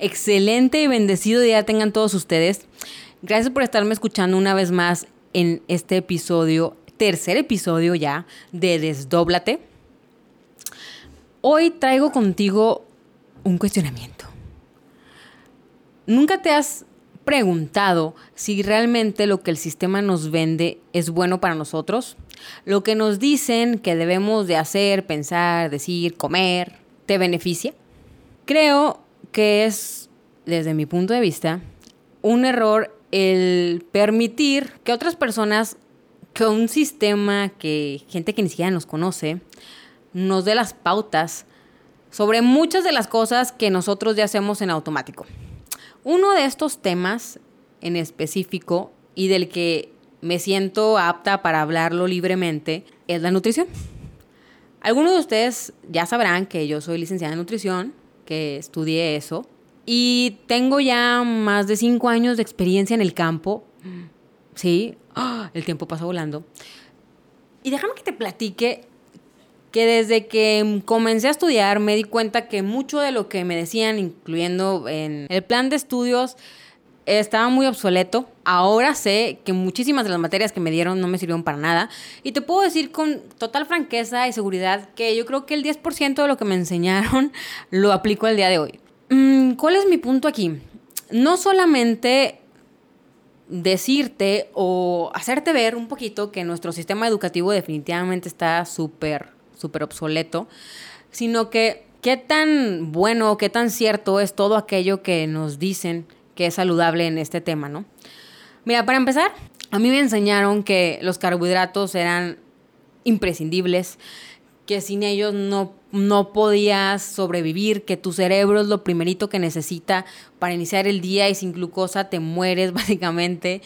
Excelente y bendecido día tengan todos ustedes. Gracias por estarme escuchando una vez más en este episodio, tercer episodio ya de Desdóblate. Hoy traigo contigo un cuestionamiento. ¿Nunca te has preguntado si realmente lo que el sistema nos vende es bueno para nosotros? Lo que nos dicen que debemos de hacer, pensar, decir, comer, ¿te beneficia? Creo que es, desde mi punto de vista, un error el permitir que otras personas, que un sistema, que gente que ni siquiera nos conoce, nos dé las pautas sobre muchas de las cosas que nosotros ya hacemos en automático. Uno de estos temas en específico y del que me siento apta para hablarlo libremente es la nutrición. Algunos de ustedes ya sabrán que yo soy licenciada en nutrición, que estudié eso, y tengo ya más de cinco años de experiencia en el campo. Sí, ¡Ah! el tiempo pasa volando. Y déjame que te platique que desde que comencé a estudiar me di cuenta que mucho de lo que me decían, incluyendo en el plan de estudios, estaba muy obsoleto. Ahora sé que muchísimas de las materias que me dieron no me sirvieron para nada. Y te puedo decir con total franqueza y seguridad que yo creo que el 10% de lo que me enseñaron lo aplico al día de hoy. Mm, ¿Cuál es mi punto aquí? No solamente decirte o hacerte ver un poquito que nuestro sistema educativo definitivamente está súper, súper obsoleto, sino que qué tan bueno, qué tan cierto es todo aquello que nos dicen que es saludable en este tema, ¿no? Mira, para empezar, a mí me enseñaron que los carbohidratos eran imprescindibles, que sin ellos no, no podías sobrevivir, que tu cerebro es lo primerito que necesita para iniciar el día y sin glucosa te mueres básicamente,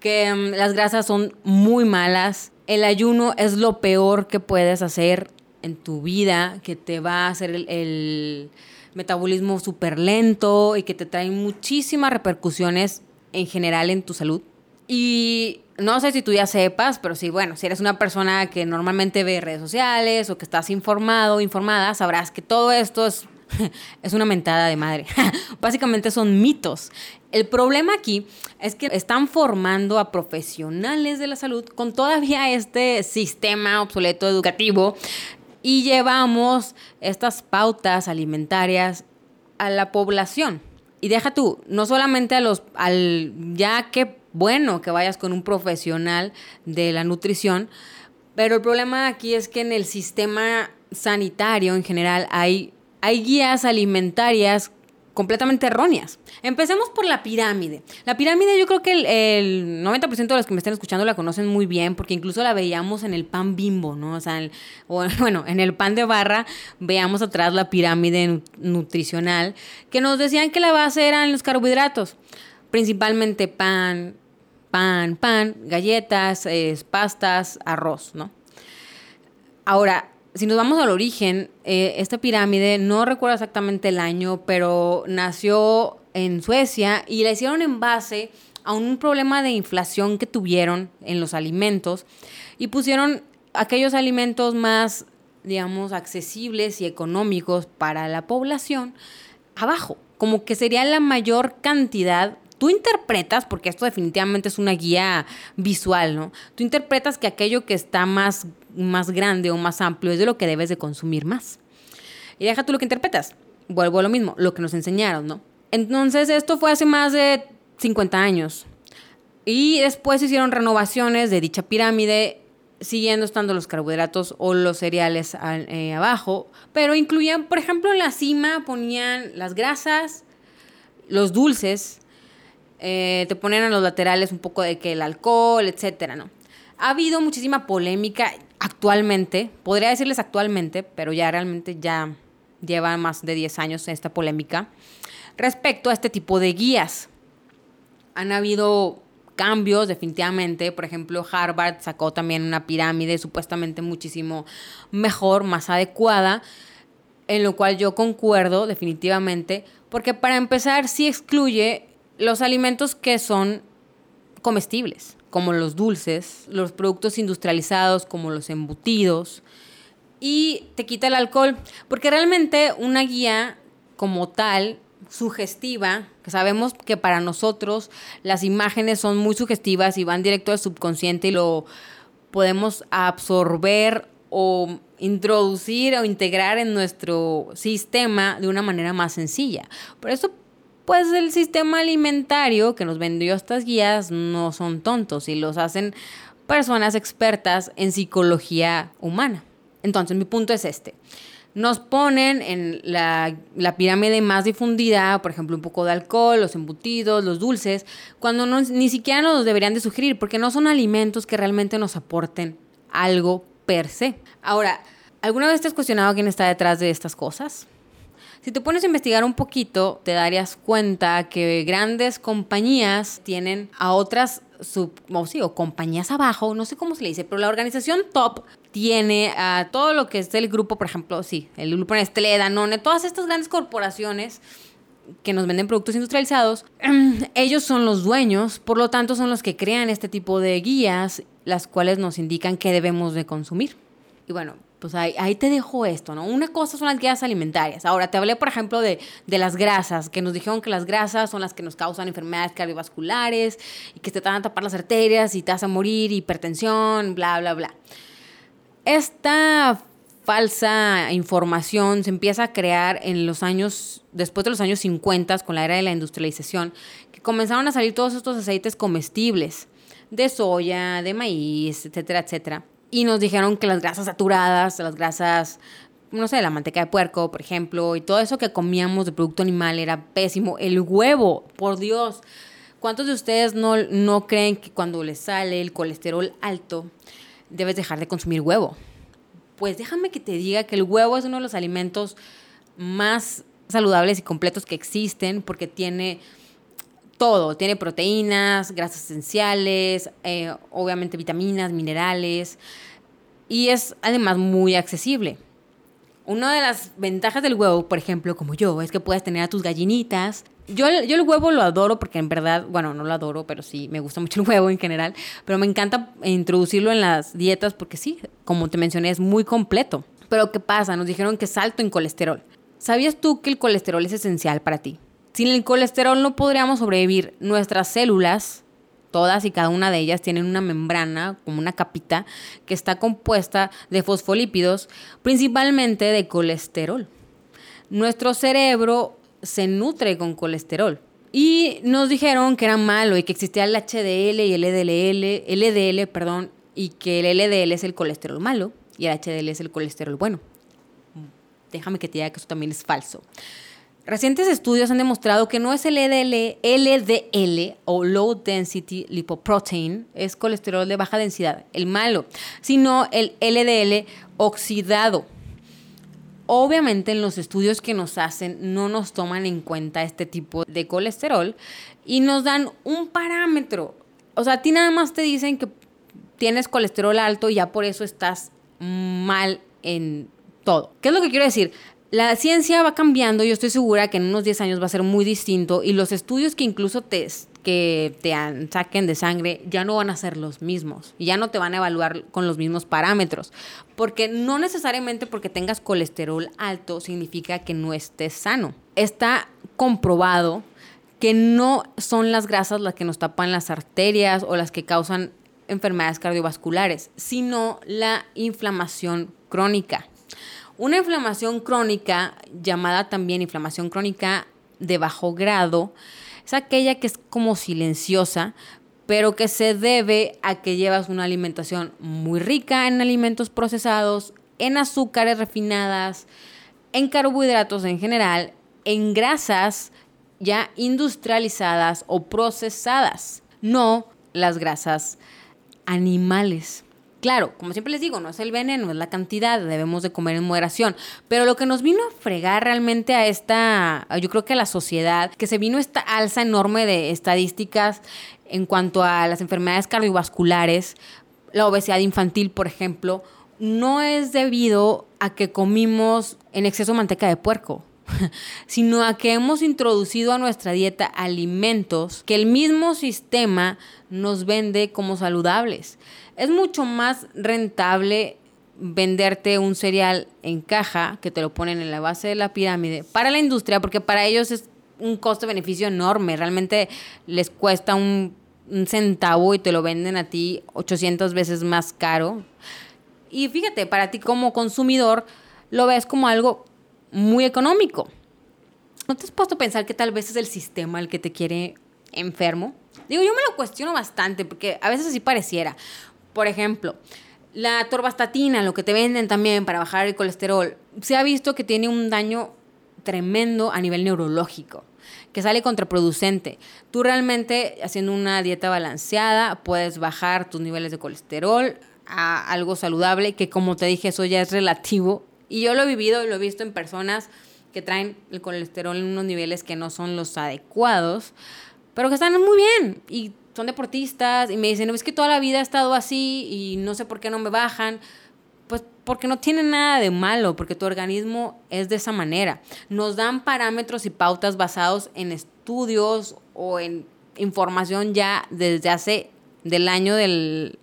que mm, las grasas son muy malas, el ayuno es lo peor que puedes hacer en tu vida, que te va a hacer el metabolismo súper lento y que te trae muchísimas repercusiones en general en tu salud. Y no sé si tú ya sepas, pero sí, bueno, si eres una persona que normalmente ve redes sociales o que estás informado, informada, sabrás que todo esto es, es una mentada de madre. Básicamente son mitos. El problema aquí es que están formando a profesionales de la salud con todavía este sistema obsoleto educativo y llevamos estas pautas alimentarias a la población. Y deja tú, no solamente a los, al, ya que bueno que vayas con un profesional de la nutrición, pero el problema aquí es que en el sistema sanitario en general hay, hay guías alimentarias completamente erróneas. Empecemos por la pirámide. La pirámide yo creo que el, 90% de los que me estén escuchando la conocen muy bien porque incluso la veíamos en el pan bimbo, ¿no? O sea, bueno, en el pan de barra veíamos atrás la pirámide nutricional que nos decían que la base eran los carbohidratos, principalmente pan, pan, pan, galletas, pastas, arroz, ¿no? Ahora, si nos vamos al origen, eh, esta pirámide, no recuerdo exactamente el año, pero nació en Suecia y la hicieron en base a un problema de inflación que tuvieron en los alimentos y pusieron aquellos alimentos más, digamos, accesibles y económicos para la población abajo, como que sería la mayor cantidad tú interpretas, porque esto definitivamente es una guía visual, ¿no? Tú interpretas que aquello que está más, más grande o más amplio es de lo que debes de consumir más. Y deja tú lo que interpretas. Vuelvo a lo mismo, lo que nos enseñaron, ¿no? Entonces esto fue hace más de 50 años. Y después hicieron renovaciones de dicha pirámide, siguiendo estando los carbohidratos o los cereales eh, abajo, pero incluían, por ejemplo, en la cima ponían las grasas, los dulces, eh, te ponen en los laterales un poco de que el alcohol, etcétera, ¿no? Ha habido muchísima polémica actualmente, podría decirles actualmente, pero ya realmente ya lleva más de 10 años esta polémica, respecto a este tipo de guías. Han habido cambios definitivamente, por ejemplo, Harvard sacó también una pirámide supuestamente muchísimo mejor, más adecuada, en lo cual yo concuerdo definitivamente, porque para empezar sí excluye los alimentos que son comestibles, como los dulces, los productos industrializados, como los embutidos, y te quita el alcohol, porque realmente una guía como tal sugestiva, que sabemos que para nosotros las imágenes son muy sugestivas y van directo al subconsciente y lo podemos absorber o introducir o integrar en nuestro sistema de una manera más sencilla. Por eso, pues el sistema alimentario que nos vendió estas guías no son tontos y los hacen personas expertas en psicología humana. Entonces, mi punto es este nos ponen en la, pirámide más difundida, por ejemplo, un poco de alcohol, los embutidos, los dulces, cuando ni siquiera nos deberían de sugerir, porque no son alimentos que realmente nos aporten algo per se. Ahora, ¿alguna vez te has cuestionado quién está detrás de estas cosas? Si te pones a investigar un poquito, te darías cuenta que grandes compañías tienen a otras sub, o, sí, compañías abajo, no sé cómo se le dice, pero la organización top tiene a todo lo que es el grupo, por ejemplo, sí, el grupo Nestlé, Danone, todas estas grandes corporaciones que nos venden productos industrializados, ellos son los dueños, por lo tanto son los que crean este tipo de guías, las cuales nos indican qué debemos de consumir. Y bueno, pues ahí, te dejo esto, ¿no? Una cosa son las guías alimentarias. Ahora, te hablé, por ejemplo, de, de, las grasas, que nos dijeron que las grasas son las que nos causan enfermedades cardiovasculares y que te van a tapar las arterias y te vas a morir, hipertensión, bla, bla, bla. Esta falsa información se empieza a crear en los años, después de los años 50, con la era de la industrialización, que comenzaron a salir todos estos aceites comestibles de soya, de maíz, etcétera, etcétera y nos dijeron que las grasas saturadas, las grasas, no sé, la manteca de puerco, por ejemplo, y todo eso que comíamos de producto animal era pésimo. El huevo, por Dios. ¿Cuántos de ustedes no, no creen que cuando les sale el colesterol alto, debes dejar de consumir huevo? Pues déjame que te diga que el huevo es uno de los alimentos más saludables y completos que existen porque tiene todo. Tiene proteínas, grasas esenciales, eh, obviamente vitaminas, minerales. Y es además muy accesible. Una de las ventajas del huevo, por ejemplo, como yo, es que puedes tener a tus gallinitas. Yo, yo el huevo lo adoro porque en verdad, bueno, no lo adoro, pero sí, me gusta mucho el huevo en general. Pero me encanta introducirlo en las dietas porque sí, como te mencioné, es muy completo. Pero ¿qué pasa? Nos dijeron que es alto en colesterol. ¿Sabías tú que el colesterol es esencial para ti? Sin el colesterol no podríamos sobrevivir. Nuestras células, todas y cada una de ellas, tienen una membrana, como una capita, que está compuesta de fosfolípidos, principalmente de colesterol. Nuestro cerebro se nutre con colesterol. Y nos dijeron que era malo y que existía el HDL y el LDL, LDL, perdón, y que el LDL es el colesterol malo y el HDL es el colesterol bueno. Déjame que te diga que eso también es falso. Recientes estudios han demostrado que no es el LDL, LDL o Low Density Lipoprotein, es colesterol de baja densidad, el malo, sino el LDL oxidado. Obviamente en los estudios que nos hacen no nos toman en cuenta este tipo de colesterol y nos dan un parámetro. O sea, a ti nada más te dicen que tienes colesterol alto y ya por eso estás mal en todo. ¿Qué es lo que quiero decir? La ciencia va cambiando, yo estoy segura que en unos 10 años va a ser muy distinto y los estudios que incluso te, que te saquen de sangre ya no van a ser los mismos ya no te van a evaluar con los mismos parámetros, porque no necesariamente porque tengas colesterol alto significa que no estés sano. Está comprobado que no son las grasas las que nos tapan las arterias o las que causan enfermedades cardiovasculares, sino la inflamación crónica. Una inflamación crónica, llamada también inflamación crónica de bajo grado, es aquella que es como silenciosa, pero que se debe a que llevas una alimentación muy rica en alimentos procesados, en azúcares refinadas, en carbohidratos en general, en grasas ya industrializadas o procesadas, no las grasas animales. Claro, como siempre les digo, no es el veneno, es la cantidad, debemos de comer en moderación. Pero lo que nos vino a fregar realmente a esta, yo creo que a la sociedad, que se vino esta alza enorme de estadísticas en cuanto a las enfermedades cardiovasculares, la obesidad infantil, por ejemplo, no es debido a que comimos en exceso manteca de puerco sino a que hemos introducido a nuestra dieta alimentos que el mismo sistema nos vende como saludables. Es mucho más rentable venderte un cereal en caja que te lo ponen en la base de la pirámide para la industria, porque para ellos es un costo-beneficio enorme. Realmente les cuesta un, un, centavo y te lo venden a ti 800 veces más caro. Y fíjate, para ti como consumidor lo ves como algo muy económico. ¿No te has puesto a pensar que tal vez es el sistema el que te quiere enfermo? Digo, yo me lo cuestiono bastante porque a veces así pareciera. Por ejemplo, la torvastatina, lo que te venden también para bajar el colesterol, se ha visto que tiene un daño tremendo a nivel neurológico, que sale contraproducente. Tú realmente haciendo una dieta balanceada puedes bajar tus niveles de colesterol a algo saludable, que como te dije, eso ya es relativo. Y yo lo he vivido y lo he visto en personas que traen el colesterol en unos niveles que no son los adecuados, pero que están muy bien y son deportistas y me dicen, no, es que toda la vida he estado así y no sé por qué no me bajan. Pues porque no tiene nada de malo, porque tu organismo es de esa manera. Nos dan parámetros y pautas basados en estudios o en información ya desde hace del año de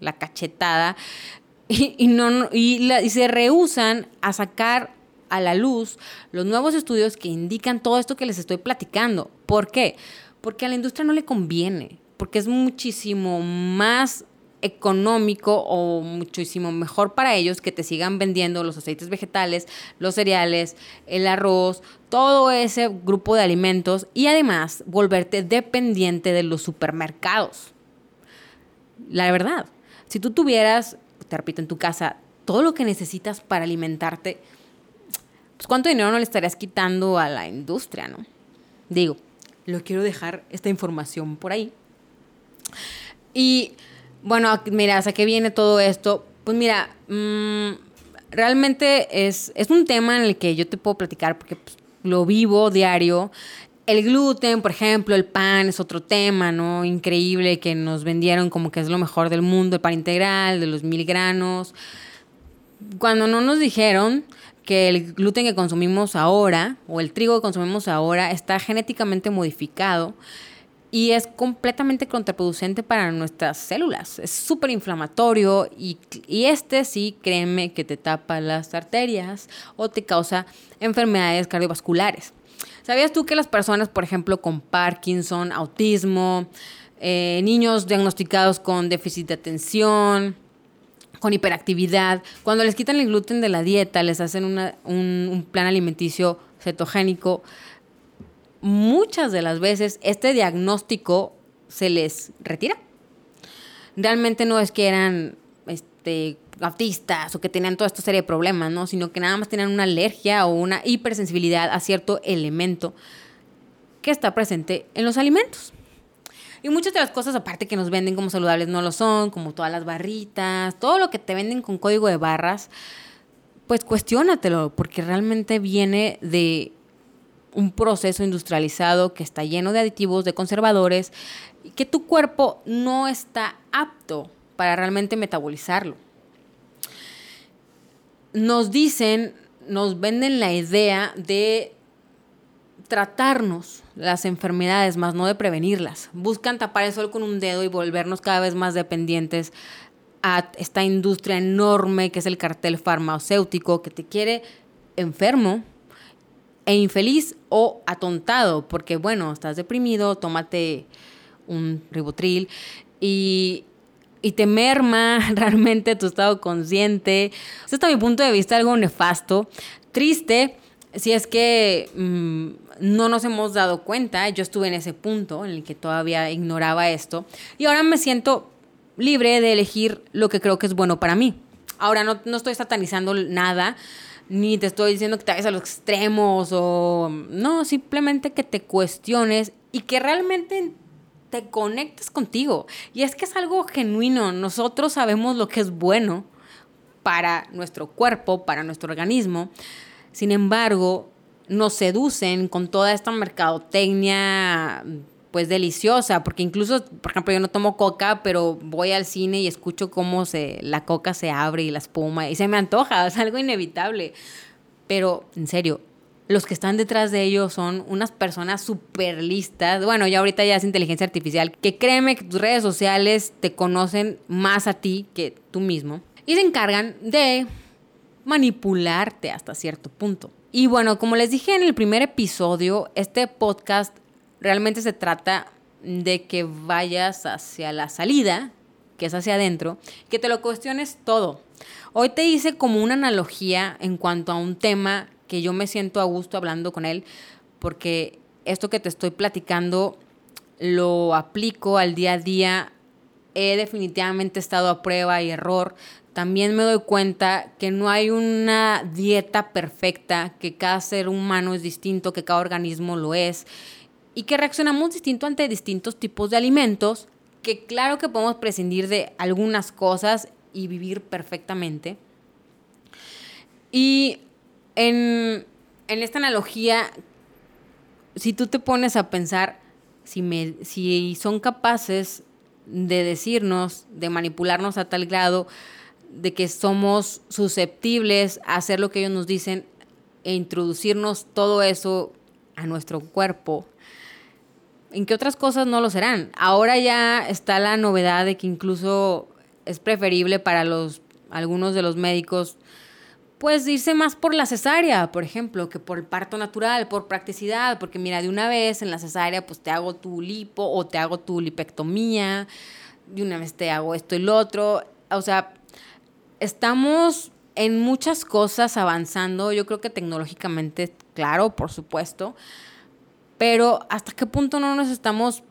la cachetada y, no, y, y se rehusan a sacar a la luz los nuevos estudios que indican todo esto que les estoy platicando. ¿Por qué? Porque a la industria no le conviene, porque es muchísimo más económico o muchísimo mejor para ellos que te sigan vendiendo los aceites vegetales, los cereales, el arroz, todo ese grupo de alimentos y además volverte dependiente de los supermercados. La verdad, si tú tuvieras, te repito, en tu casa todo lo que necesitas para alimentarte, pues cuánto dinero no le estarías quitando a la industria, ¿no? Digo, lo quiero dejar esta información por ahí. Y bueno, mira, ¿hasta qué viene todo esto? Pues mira, mmm, realmente es, es, un tema en el que yo te puedo platicar porque pues, lo vivo diario. El gluten, por ejemplo, el pan es otro tema, ¿no? Increíble que nos vendieron como que es lo mejor del mundo, el pan integral, de los mil granos. Cuando no nos dijeron que el gluten que consumimos ahora o el trigo que consumimos ahora está genéticamente modificado y es completamente contraproducente para nuestras células. Es súper inflamatorio y, y, este sí, créeme que te tapa las arterias o te causa enfermedades cardiovasculares. ¿Sabías tú que las personas, por ejemplo, con Parkinson, autismo, eh, niños diagnosticados con déficit de atención, con hiperactividad, cuando les quitan el gluten de la dieta, les hacen un, un plan alimenticio cetogénico, muchas de las veces este diagnóstico se les retira. Realmente no es que eran este, o que tenían toda esta serie de problemas, ¿no? Sino que nada más tenían una alergia o una hipersensibilidad a cierto elemento que está presente en los alimentos. Y muchas de las cosas, aparte que nos venden como saludables, no lo son, como todas las barritas, todo lo que te venden con código de barras, pues cuestiónatelo, porque realmente viene de un proceso industrializado que está lleno de aditivos, de conservadores, que tu cuerpo no está apto para realmente metabolizarlo. Nos dicen, nos venden la idea de tratarnos las enfermedades, más no de prevenirlas. Buscan tapar el sol con un dedo y volvernos cada vez más dependientes a esta industria enorme que es el cartel farmacéutico que te quiere enfermo e infeliz o atontado, porque bueno, estás deprimido, tómate un ribotril y, y te merma realmente tu estado consciente. Esto está mi punto de vista algo nefasto, triste, si es que mm, no nos hemos dado cuenta, yo estuve en ese punto en el que todavía ignoraba esto y ahora me siento libre de elegir lo que creo que es bueno para mí. Ahora no, no estoy satanizando nada, ni te estoy diciendo que te vayas a los extremos o no, simplemente que te cuestiones y que realmente te conectes contigo. Y es que es algo genuino, nosotros sabemos lo que es bueno para nuestro cuerpo, para nuestro organismo. Sin embargo, nos seducen con toda esta mercadotecnia pues deliciosa, porque incluso, por ejemplo, yo no tomo coca, pero voy al cine y escucho cómo se, la coca se abre y la espuma y se me antoja, es algo inevitable. Pero, en serio, los que están detrás de ellos son unas personas súper listas. Bueno, ya ahorita ya es inteligencia artificial, que créeme que tus redes sociales te conocen más a ti que tú mismo. Y se encargan de manipularte hasta cierto punto. Y bueno, como les dije en el primer episodio, este podcast realmente se trata de que vayas hacia la salida, que es hacia adentro, que te lo cuestiones todo. Hoy te hice como una analogía en cuanto a un tema que yo me siento a gusto hablando con él, porque esto que te estoy platicando lo aplico al día a día. He definitivamente estado a prueba y error. También me doy cuenta que no hay una dieta perfecta, que cada ser humano es distinto, que cada organismo lo es y que reaccionamos distinto ante distintos tipos de alimentos, que claro que podemos prescindir de algunas cosas y vivir perfectamente. Y en, en esta analogía, si tú te pones a pensar, si, me, si son capaces de decirnos, de manipularnos a tal grado de que somos susceptibles a hacer lo que ellos nos dicen e introducirnos todo eso a nuestro cuerpo, en qué otras cosas no lo serán. Ahora ya está la novedad de que incluso es preferible para los algunos de los médicos pues irse más por la cesárea, por ejemplo, que por el parto natural, por practicidad, porque mira, de una vez en la cesárea pues te hago tu lipo o te hago tu lipectomía, de una vez te hago esto y lo otro, o sea, estamos en muchas cosas avanzando, yo creo que tecnológicamente, claro, por supuesto, pero hasta qué punto no nos estamos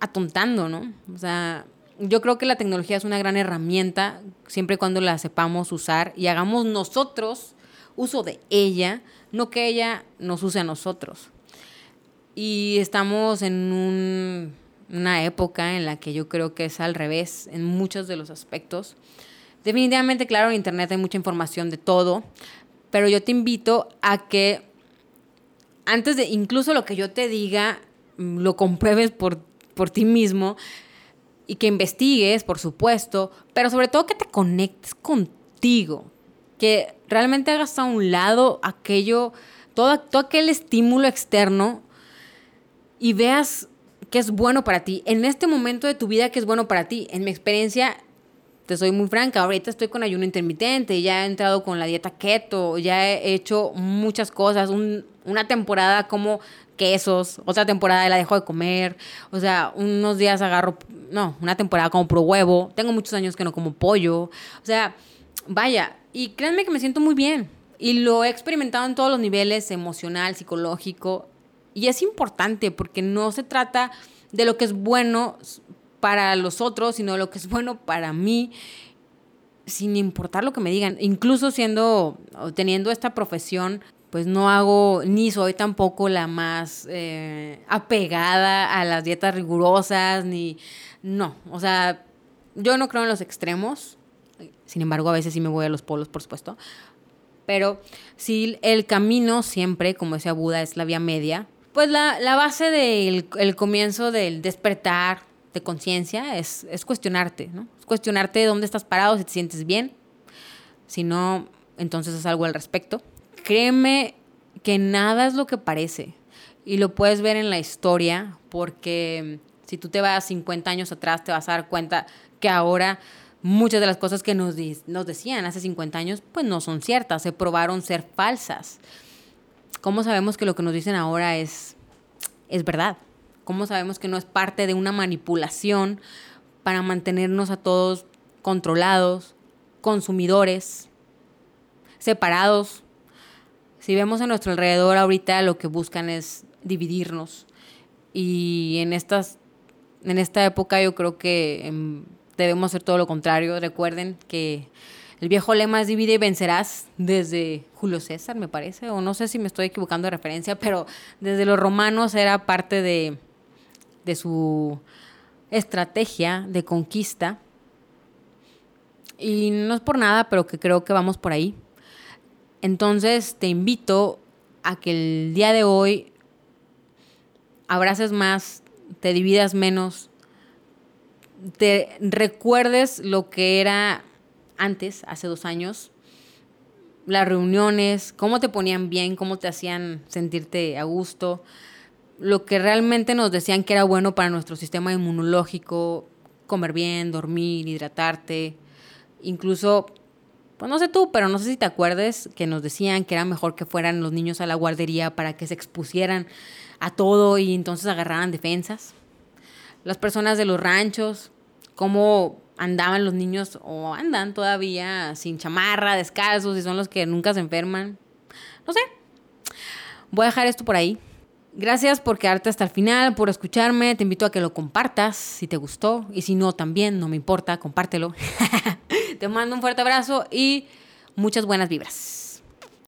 atontando, ¿no? O sea, yo creo que la tecnología es una gran herramienta siempre y cuando la sepamos usar y hagamos nosotros uso de ella, no que ella nos use a nosotros. Y estamos en una época en la que yo creo que es al revés en muchos de los aspectos. Definitivamente, claro, en Internet hay mucha información de todo, pero yo te invito a que antes de incluso lo que yo te diga, mm, lo compruebes por, por ti mismo y que investigues, por supuesto, pero sobre todo que te conectes contigo, que realmente hagas a un lado aquello, todo, todo aquel estímulo externo y veas que es bueno para ti, en este momento de tu vida que es bueno para ti. En mi experiencia, te soy muy franca, ahorita estoy con ayuno intermitente, ya he entrado con la dieta keto, ya he hecho muchas cosas, una temporada como quesos, otra temporada la dejo de comer, o sea, unos días agarro, no, una temporada como pro huevo, tengo muchos años que no como pollo, o sea, vaya, y créanme que me siento muy bien, y lo he experimentado en todos los niveles, emocional, psicológico, y es importante porque no se trata de lo que es bueno para los otros, sino lo que es bueno para mí, sin importar lo que me digan. Incluso siendo, teniendo esta profesión, pues no hago, ni soy tampoco la más eh, apegada a las dietas rigurosas, ni, no, o sea, yo no creo en los extremos, sin embargo a veces sí me voy a los polos, por supuesto, pero si el camino siempre, como decía Buda, es la vía media, pues la, base del el comienzo del despertar, de conciencia es, es cuestionarte, ¿no? Es cuestionarte de dónde estás parado, si te sientes bien. Si no, entonces es algo al respecto. Créeme que nada es lo que parece. Y lo puedes ver en la historia, porque si tú te vas 50 años atrás, te vas a dar cuenta que ahora muchas de las cosas que nos, nos decían hace 50 años, pues no son ciertas, se probaron ser falsas. ¿Cómo sabemos que lo que nos dicen ahora es, es verdad? ¿Cómo sabemos que no es parte de una manipulación para mantenernos a todos controlados, consumidores, separados? Si vemos a nuestro alrededor ahorita lo que buscan es dividirnos. Y en, estas, en esta época yo creo que em, debemos hacer todo lo contrario. Recuerden que el viejo lema es divide y vencerás desde Julio César, me parece, o no sé si me estoy equivocando de referencia, pero desde los romanos era parte de, de su estrategia de conquista. Y no es por nada, pero que creo que vamos por ahí. Entonces te invito a que el día de hoy abraces más, te dividas menos, te recuerdes lo que era antes, hace dos años, las reuniones, cómo te ponían bien, cómo te hacían sentirte a gusto, lo que realmente nos decían que era bueno para nuestro sistema inmunológico, comer bien, dormir, hidratarte, incluso pues no sé tú, pero no sé si te acuerdes que nos decían que era mejor que fueran los niños a la guardería para que se expusieran a todo y entonces agarraran defensas. Las personas de los ranchos, cómo andaban los niños o andan todavía sin chamarra, descalzos y son los que nunca se enferman. No sé. Voy a dejar esto por ahí. Gracias por quedarte hasta el final, por escucharme. Te invito a que lo compartas si te gustó. Y si no, también, no me importa, compártelo. te mando un fuerte abrazo y muchas buenas vibras.